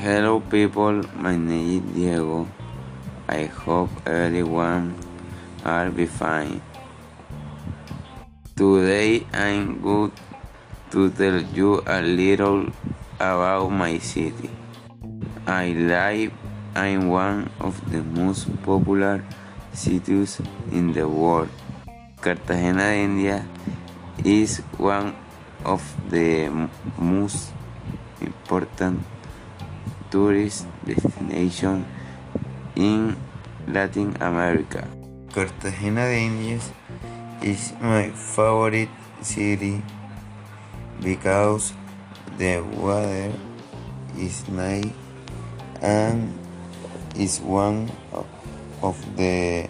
Hello people, my name is Diego. I hope everyone are be fine. Today I'm good to tell you a little about my city. I live in one of the most popular cities in the world. Cartagena de India is one of the most important tourist destination in Latin America. Cartagena de Indias is my favorite city because the weather is nice and is one of the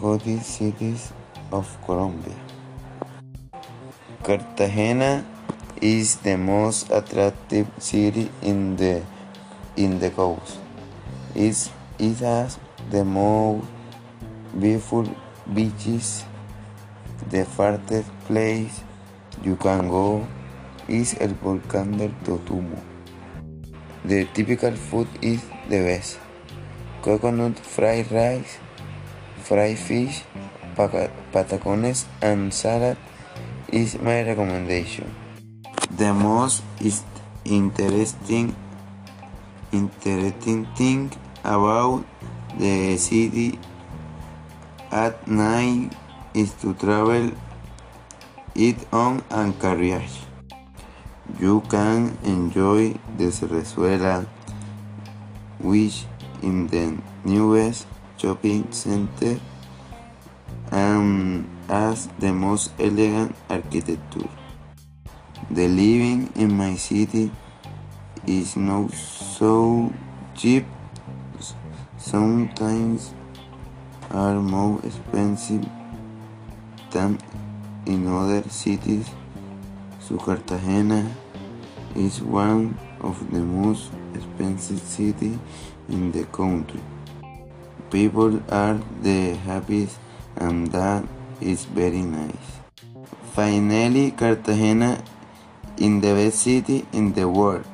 hottest cities of Colombia. Cartagena is the most attractive city in the in the coast. It has the most beautiful beaches. The farthest place you can go is El Volcán del Totumo. The typical food is the best. Coconut fried rice, fried fish, patacones and salad is my recommendation. The most interesting interesting thing about the city at night is to travel it on and carriage. You can enjoy the Cerrezuela, which in the newest shopping center and has the most elegant architecture. The living in my city is not so cheap. Sometimes are more expensive than in other cities. So Cartagena is one of the most expensive cities in the country. People are the happiest and that is very nice. Finally, Cartagena in the best city in the world.